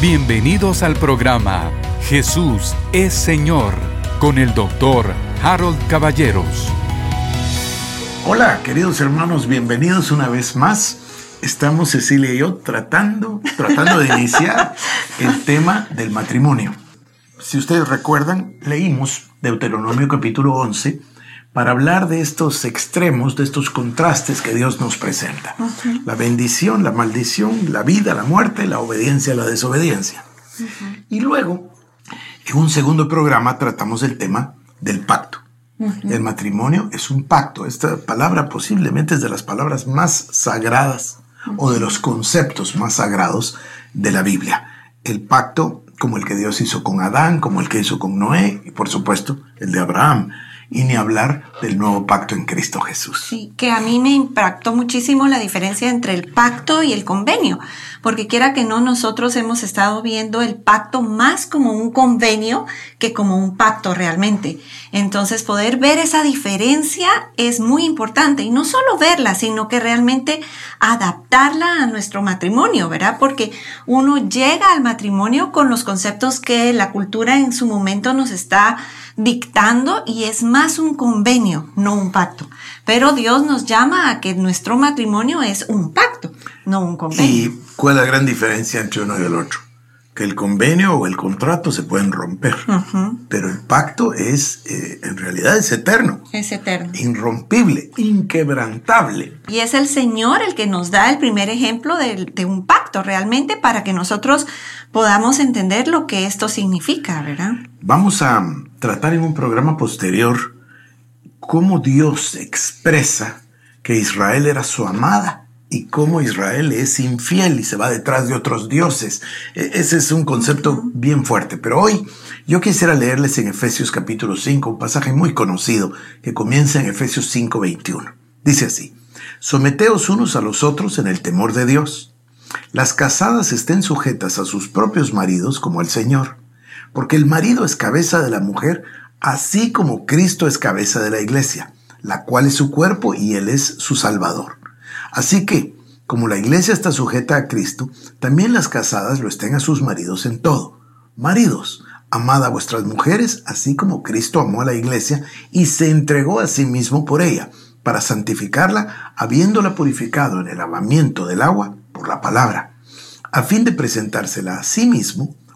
Bienvenidos al programa Jesús es Señor con el doctor Harold Caballeros. Hola, queridos hermanos, bienvenidos una vez más. Estamos Cecilia y yo tratando, tratando de iniciar el tema del matrimonio. Si ustedes recuerdan, leímos Deuteronomio capítulo 11 para hablar de estos extremos, de estos contrastes que Dios nos presenta. La bendición, la maldición, la vida, la muerte, la obediencia, la desobediencia. Y luego, en un segundo programa tratamos el tema del pacto. El matrimonio es un pacto. Esta palabra posiblemente es de las palabras más sagradas o de los conceptos más sagrados de la Biblia. El pacto como el que Dios hizo con Adán, como el que hizo con Noé y por supuesto el de Abraham y ni hablar del nuevo pacto en Cristo Jesús. Sí, que a mí me impactó muchísimo la diferencia entre el pacto y el convenio, porque quiera que no, nosotros hemos estado viendo el pacto más como un convenio que como un pacto realmente. Entonces, poder ver esa diferencia es muy importante y no solo verla, sino que realmente adaptarla a nuestro matrimonio, ¿verdad? Porque uno llega al matrimonio con los conceptos que la cultura en su momento nos está dictando y es más un convenio, no un pacto. Pero Dios nos llama a que nuestro matrimonio es un pacto, no un convenio. ¿Y cuál es la gran diferencia entre uno y el otro? Que el convenio o el contrato se pueden romper, pero el pacto es, eh, en realidad es eterno. Es eterno. Irrompible, inquebrantable. Y es el Señor el que nos da el primer ejemplo de, de un pacto realmente para que nosotros podamos entender lo que esto significa, ¿verdad? Vamos a tratar en un programa posterior cómo Dios expresa que Israel era su amada y cómo Israel es infiel y se va detrás de otros dioses. E, ese es un concepto bien fuerte. Pero hoy yo quisiera leerles en Efesios capítulo 5 un pasaje muy conocido que comienza en Efesios 5, 21. Dice así, Someteos unos a los otros en el temor de Dios. Las casadas estén sujetas a sus propios maridos como el Señor, porque el marido es cabeza de la mujer, así como Cristo es cabeza de la iglesia, la cual es su cuerpo y Él es su Salvador. Así que, como la iglesia está sujeta a Cristo, también las casadas lo estén a sus maridos en todo. Maridos, amad a vuestras mujeres, así como Cristo amó a la iglesia y se entregó a sí mismo por ella, para santificarla, habiéndola purificado en el lavamiento del agua por la palabra, a fin de presentársela a sí mismo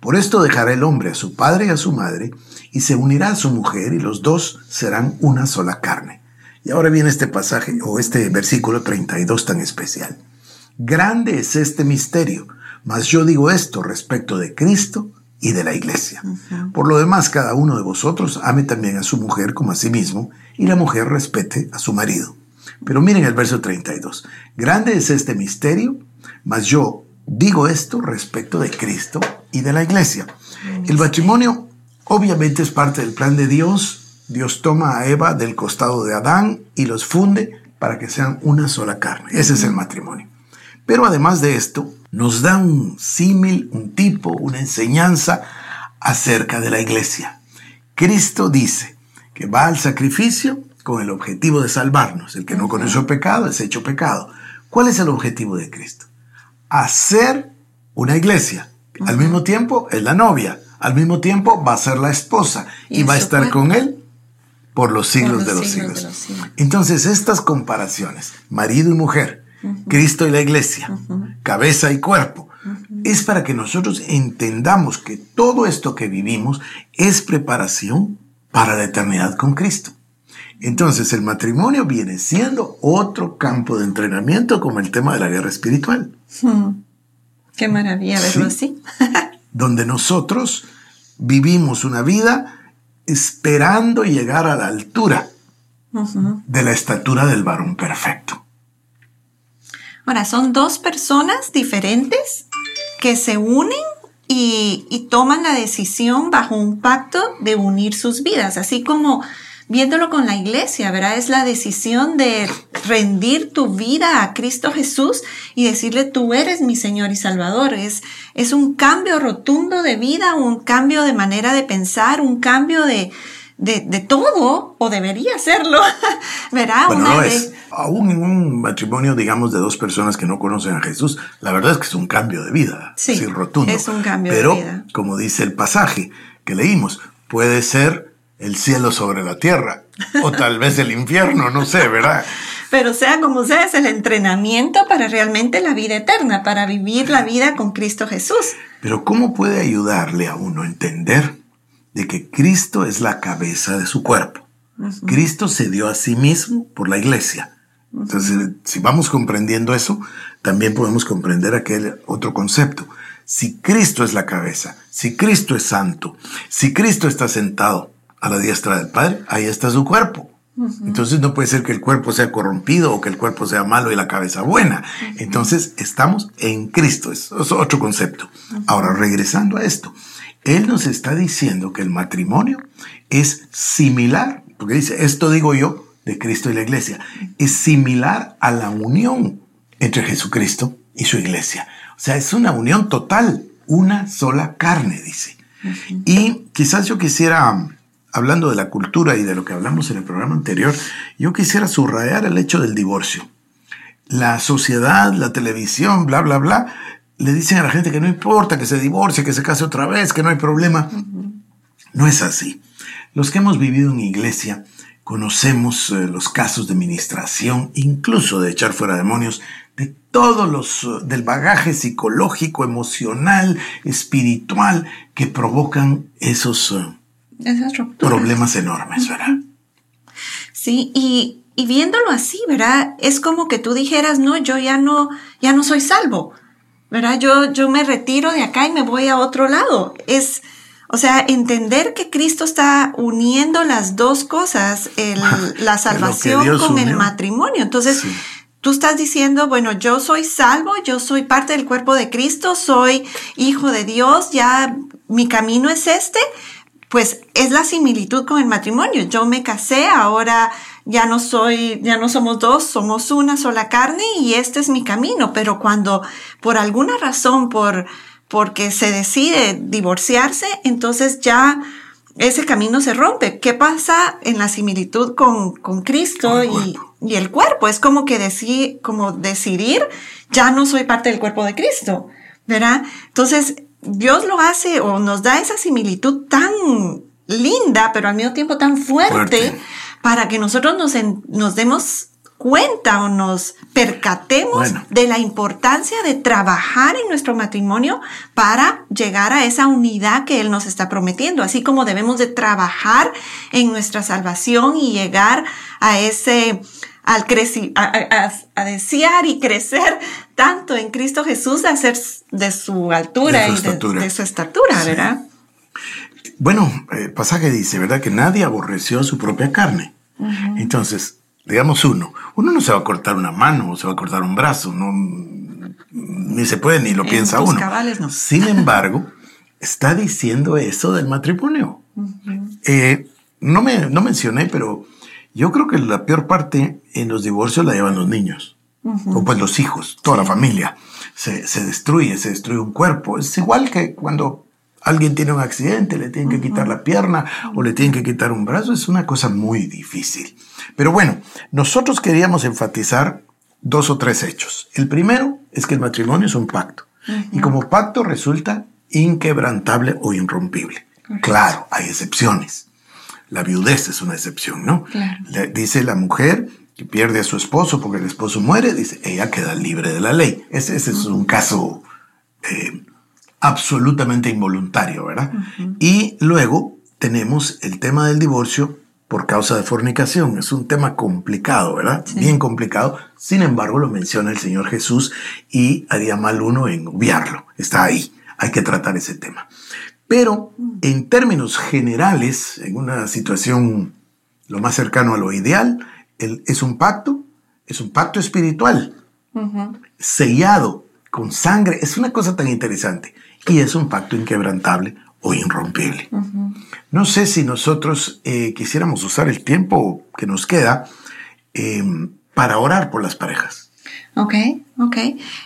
Por esto dejará el hombre a su padre y a su madre, y se unirá a su mujer, y los dos serán una sola carne. Y ahora viene este pasaje, o este versículo 32 tan especial. Grande es este misterio, mas yo digo esto respecto de Cristo y de la iglesia. Por lo demás, cada uno de vosotros ame también a su mujer como a sí mismo, y la mujer respete a su marido. Pero miren el verso 32. Grande es este misterio, mas yo digo esto respecto de Cristo y de la iglesia. El matrimonio obviamente es parte del plan de Dios. Dios toma a Eva del costado de Adán y los funde para que sean una sola carne. Ese es el matrimonio. Pero además de esto, nos da un símil, un tipo, una enseñanza acerca de la iglesia. Cristo dice que va al sacrificio con el objetivo de salvarnos. El que no conoce el pecado es hecho pecado. ¿Cuál es el objetivo de Cristo? Hacer una iglesia. Al mismo tiempo es la novia. Al mismo tiempo va a ser la esposa y, va a estar con él por los siglos, de, los siglos. Entonces estas comparaciones, marido y mujer, Cristo y la iglesia, cabeza y cuerpo, es para que nosotros entendamos que todo esto que vivimos es preparación para la eternidad con Cristo. Entonces el matrimonio viene siendo otro campo de entrenamiento como el tema de la guerra espiritual. Qué maravilla verlo así. donde nosotros vivimos una vida esperando llegar a la altura de la estatura del varón perfecto. Ahora, son dos personas diferentes que se unen y, y toman la decisión bajo un pacto de unir sus vidas, así como viéndolo con la iglesia, ¿verdad? Es la decisión de rendir tu vida a Cristo Jesús y decirle, tú eres mi Señor y Salvador. Es, es un cambio rotundo de vida, un cambio de manera de pensar, un cambio de, de, de todo, o debería serlo, ¿verdad? Bueno, Una no de- es, aún en un matrimonio, digamos, de dos personas que no conocen a Jesús, la verdad es que es un cambio de vida. Sí, así rotundo. es un cambio de Pero, vida. como dice el pasaje que leímos, puede ser el cielo sobre la tierra, o tal vez el infierno, no sé, ¿verdad? Pero sea como sea, es el entrenamiento para realmente la vida eterna, para vivir la vida con Cristo Jesús. Pero ¿cómo puede ayudarle a uno a entender de que Cristo es la cabeza de su cuerpo? Cristo se dio a sí mismo por la iglesia. Entonces, si vamos comprendiendo eso, también podemos comprender aquel otro concepto. Si Cristo es la cabeza, si Cristo es santo, si Cristo está sentado a la diestra del Padre, ahí está su cuerpo. Entonces no puede ser que el cuerpo sea corrompido o que el cuerpo sea malo y la cabeza buena. Entonces estamos en Cristo. Eso es otro concepto. Ahora, regresando a esto, Él nos está diciendo que el matrimonio es similar, porque dice, esto digo yo de Cristo y la iglesia, es similar a la unión entre Jesucristo y su iglesia. O sea, es una unión total, una sola carne, dice. Y quizás yo quisiera hablando de la cultura y de lo que hablamos en el programa anterior, yo quisiera subrayar el hecho del divorcio. La sociedad, la televisión, bla, bla, bla, le dicen a la gente que no importa, que se divorcie, que se case otra vez, que no hay problema. No es así. Los que hemos vivido en iglesia conocemos eh, los casos de ministración, incluso de echar fuera demonios, de todos los, eh, del bagaje psicológico, emocional, espiritual que provocan esos eh, Esas rupturas. problemas enormes, ¿verdad? Sí, y, y viéndolo así, ¿verdad? Es como que tú dijeras, no, yo ya no, ya no soy salvo, ¿verdad? Yo, yo me retiro de acá y me voy a otro lado. Es, o sea, entender que Cristo está uniendo las dos cosas, el- la salvación con el matrimonio. Entonces, Sí. tú estás diciendo, bueno, yo soy salvo, yo soy parte del cuerpo de Cristo, soy hijo de Dios, ya mi camino es este, pues es la similitud con el matrimonio. Yo me casé, ahora ya no soy, ya no somos dos, somos una sola carne y este es mi camino. Pero cuando por alguna razón, por, porque se decide divorciarse, entonces ya ese camino se rompe. ¿Qué pasa en la similitud con, con Cristo Con el y, y el cuerpo? Es como que decir, como decidir, ya no soy parte del cuerpo de Cristo, ¿verdad? Entonces, Dios lo hace o nos da esa similitud tan linda, pero al mismo tiempo tan fuerte, Fuerte. para que nosotros nos, en- nos demos cuenta o nos percatemos Bueno. de la importancia de trabajar en nuestro matrimonio para llegar a esa unidad que Él nos está prometiendo, así como debemos de trabajar en nuestra salvación y llegar a ese al a, a- desear y crecer tanto en Cristo Jesús a ser de su altura De su y de- estatura. de, su estatura, Sí. ¿verdad? Bueno, el pasaje dice, ¿verdad? Que nadie aborreció su propia carne. Entonces, digamos uno, uno no se va a cortar una mano o se va a cortar un brazo, no, ni se puede ni lo En piensa uno. cabales, no. Sin embargo, está diciendo eso del matrimonio. Eh, no, me, no mencioné, pero yo creo que la peor parte en los divorcios la llevan los niños. O pues los hijos, toda la familia. Se, se destruye, se destruye un cuerpo. Es igual que cuando alguien tiene un accidente, le tienen que quitar la pierna o le tienen que quitar un brazo. Es una cosa muy difícil. Pero bueno, nosotros queríamos enfatizar dos o tres hechos. El primero es que el matrimonio es un pacto. Y como pacto resulta inquebrantable o irrompible. Claro, hay excepciones. La viudez es una excepción, ¿no? Claro. Le- dice la mujer que pierde a su esposo porque el esposo muere, dice, ella queda libre de la ley. Ese, ese es un caso eh, absolutamente involuntario, ¿verdad? Y luego tenemos el tema del divorcio por causa de fornicación. Es un tema complicado, ¿verdad? Bien complicado. Sin embargo, lo menciona el Señor Jesús y haría mal uno en obviarlo. Está ahí. Hay que tratar ese tema. Pero en términos generales, en una situación lo más cercano a lo ideal, el- es un pacto, es un pacto espiritual, sellado con sangre. Es una cosa tan interesante. y es un pacto inquebrantable o irrompible. No sé si nosotros eh, quisiéramos usar el tiempo que nos queda em, para orar por las parejas. Ok, ok.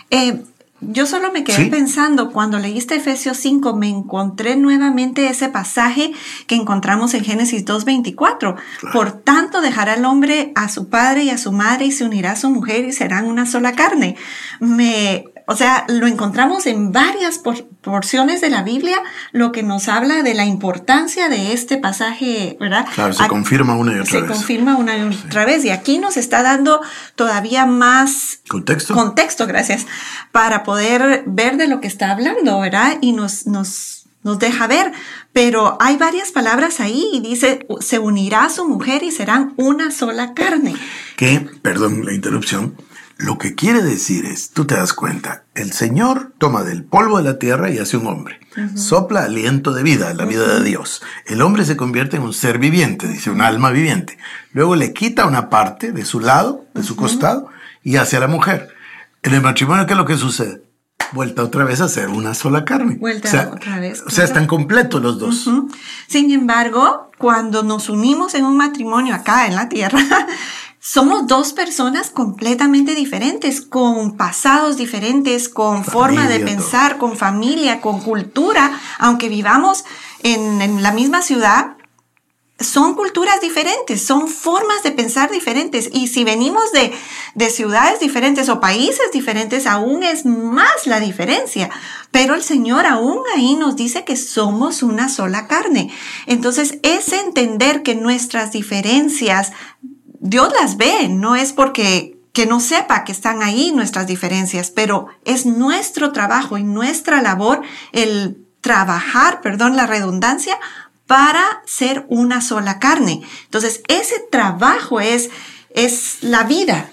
Eh, yo solo me quedé pensando, cuando leíste Efesios 5, me encontré nuevamente ese pasaje que encontramos en Génesis 2.24. Por tanto, dejará el hombre a su padre y a su madre y se unirá a su mujer y serán una sola carne. Me, o sea, lo encontramos en varias porciones de la Biblia, lo que nos habla de la importancia de este pasaje, ¿verdad? Claro, se confirma una y otra vez. Se confirma una y otra vez. Y aquí nos está dando todavía más contexto. Contexto, gracias, para poder ver de lo que está hablando, ¿verdad? Y nos, nos, nos deja ver. Pero hay varias palabras ahí y dice, se unirá a su mujer y serán una sola carne. Que, perdón la interrupción, lo que quiere decir es, tú te das cuenta, el Señor toma del polvo de la tierra y hace un hombre. Sopla aliento de vida, la vida de Dios. El hombre se convierte en un ser viviente, dice, un alma viviente. Luego le quita una parte de su lado, de su costado, y hace a la mujer. En el matrimonio, ¿qué es lo que sucede? Vuelta otra vez a ser una sola carne. Vuelta otra vez. O sea, están completos los dos. Sin embargo, cuando nos unimos en un matrimonio acá en la tierra, somos dos personas completamente diferentes, con pasados diferentes, con forma de pensar, con familia, con cultura, aunque vivamos en, la misma ciudad, son culturas diferentes, son formas de pensar diferentes. Y si venimos de, de, ciudades diferentes o países diferentes, aún es más la diferencia. Pero el Señor aún ahí nos dice que somos una sola carne. Entonces, es entender que nuestras diferencias Dios las ve, no es porque que no sepa que están ahí nuestras diferencias, pero es nuestro trabajo y nuestra labor el trabajar, perdón la redundancia, para ser una sola carne. Entonces, ese trabajo es, es la vida.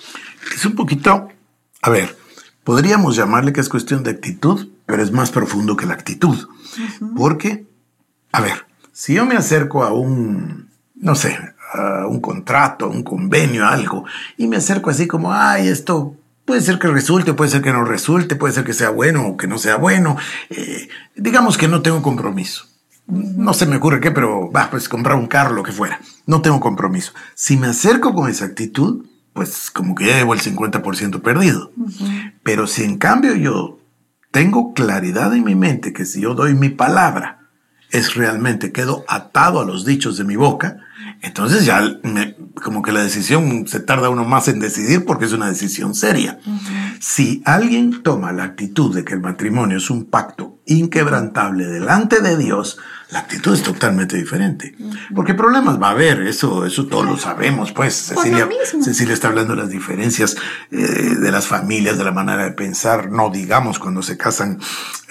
Es un poquito, a ver, podríamos llamarle que es cuestión de actitud, pero es más profundo que la actitud. Porque, a ver, si yo me acerco a un, no sé, un contrato, un convenio, algo, y me acerco así como, ay, esto puede ser que resulte, puede ser que no resulte, puede ser que sea bueno o que no sea bueno. Eh, digamos que no tengo compromiso. No se me ocurre qué, pero va, pues comprar un carro, lo que fuera. No tengo compromiso. Si me acerco con esa actitud, pues como que ya llevo el 50% perdido. Pero si en cambio yo tengo claridad en mi mente que si yo doy mi palabra, es realmente quedo atado a los dichos de mi boca, entonces ya como que la decisión se tarda uno más en decidir porque es una decisión seria. Si alguien toma la actitud de que el matrimonio es un pacto inquebrantable delante de Dios, la actitud es totalmente diferente. Porque problemas va a haber, eso, eso todos lo sabemos, pues. Cecilia, Cecilia está hablando de las diferencias eh, de las familias, de la manera de pensar, no digamos cuando se casan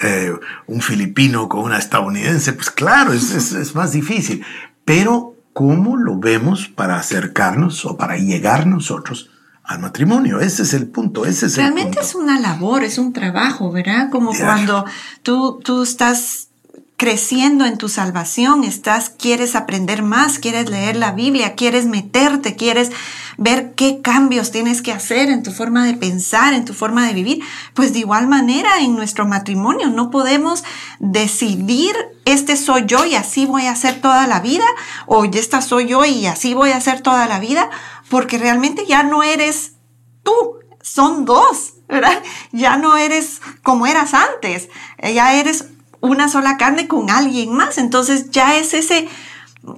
eh, un filipino con una estadounidense, pues claro, es, es, es más difícil. Pero cómo lo vemos para acercarnos o para llegar nosotros al matrimonio. Ese es el punto, ese es Realmente es una labor, es un trabajo, ¿verdad? Como cuando tú, tú estás creciendo en tu salvación, estás, quieres aprender más, quieres leer la Biblia, quieres meterte, quieres ver qué cambios tienes que hacer en tu forma de pensar, en tu forma de vivir, pues de igual manera en nuestro matrimonio no podemos decidir este soy yo y así voy a hacer toda la vida o esta soy yo y así voy a hacer toda la vida, porque realmente ya no eres tú, son dos, ¿verdad? Ya no eres como eras antes, ya eres una sola carne con alguien más. Entonces ya es ese,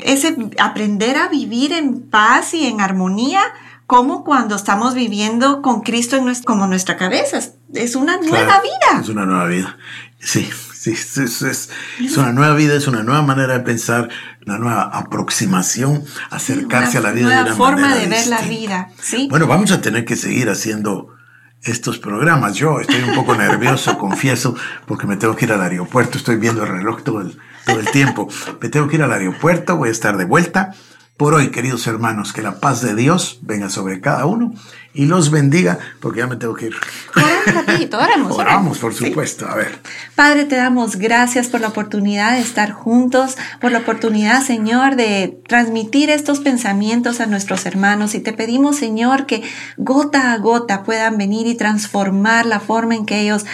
ese aprender a vivir en paz y en armonía como cuando estamos viviendo con Cristo en como nuestra cabeza. Es una nueva vida. Es una nueva vida. Sí, sí, es, es, es, una nueva vida, es una nueva manera de pensar, una nueva aproximación, acercarse a la vida de una forma de ver la vida. ¿sí? Bueno, vamos a tener que seguir haciendo estos programas. Yo estoy un poco nervioso, confieso, porque me tengo que ir al aeropuerto. Estoy viendo el reloj todo el, todo el tiempo. Me tengo que ir al aeropuerto, voy a estar de vuelta. Por hoy, queridos hermanos, que la paz de Dios venga sobre cada uno y los bendiga, porque ya me tengo que ir. Oramos rapidito, oramos. Oramos, por supuesto. A ver. Padre, te damos gracias por la oportunidad de estar juntos, por la oportunidad, Señor, de transmitir estos pensamientos a nuestros hermanos. Y te pedimos, Señor, que gota a gota puedan venir y transformar la forma en que ellos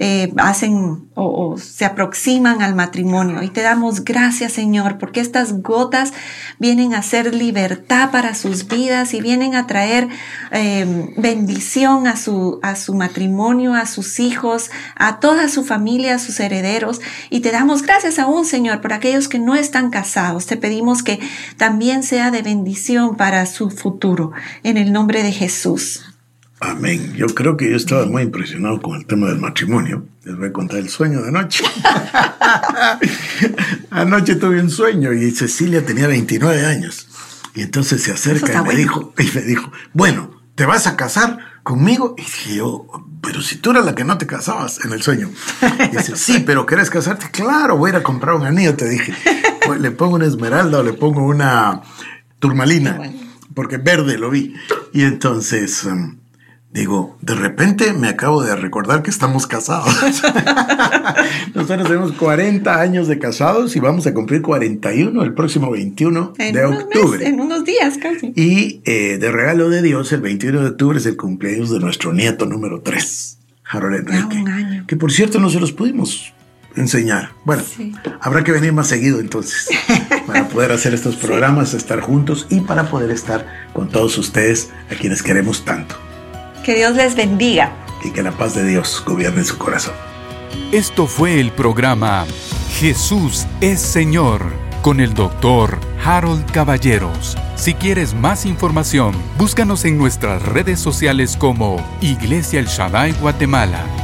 eh, hacen o, o, se aproximan al matrimonio. Y te damos gracias, Señor, porque estas gotas vienen a ser libertad para sus vidas y vienen a traer eh, bendición a su, a su matrimonio, a sus hijos, a toda su familia, a sus herederos. Y te damos gracias aún, Señor, por aquellos que no están casados. Te pedimos que también sea de bendición para su futuro. En el nombre de Jesús. Amén. Yo creo que yo estaba muy impresionado con el tema del matrimonio. Les voy a contar el sueño de anoche. anoche tuve un sueño y Cecilia tenía 29 años. Y entonces se acerca y me, bueno. dijo, y me dijo, bueno, ¿te vas a casar conmigo? Y dije yo, pero si tú eras la que no te casabas en el sueño. Y dice, sí, pero ¿querés casarte? Claro, voy a ir a comprar un anillo, te dije. Le pongo una esmeralda o le pongo una turmalina, porque verde lo vi. Y entonces... Um, Digo, de repente me acabo de recordar que estamos casados. Nosotros tenemos 40 años de casados y vamos a cumplir 41 el próximo 21 en de octubre. Meses, en unos días casi. Y eh, de regalo de Dios, el 21 de octubre es el cumpleaños de nuestro nieto número 3, Harold Enrique. un año. Que por cierto no se los pudimos enseñar. Bueno, sí. habrá que venir más seguido entonces para poder hacer estos programas, sí. estar juntos y para poder estar con todos ustedes a quienes queremos tanto. Que Dios les bendiga. Y que la paz de Dios gobierne su corazón. Esto fue el programa Jesús es Señor con el doctor Harold Caballeros. Si quieres más información, búscanos en nuestras redes sociales como Iglesia El Shaddai Guatemala.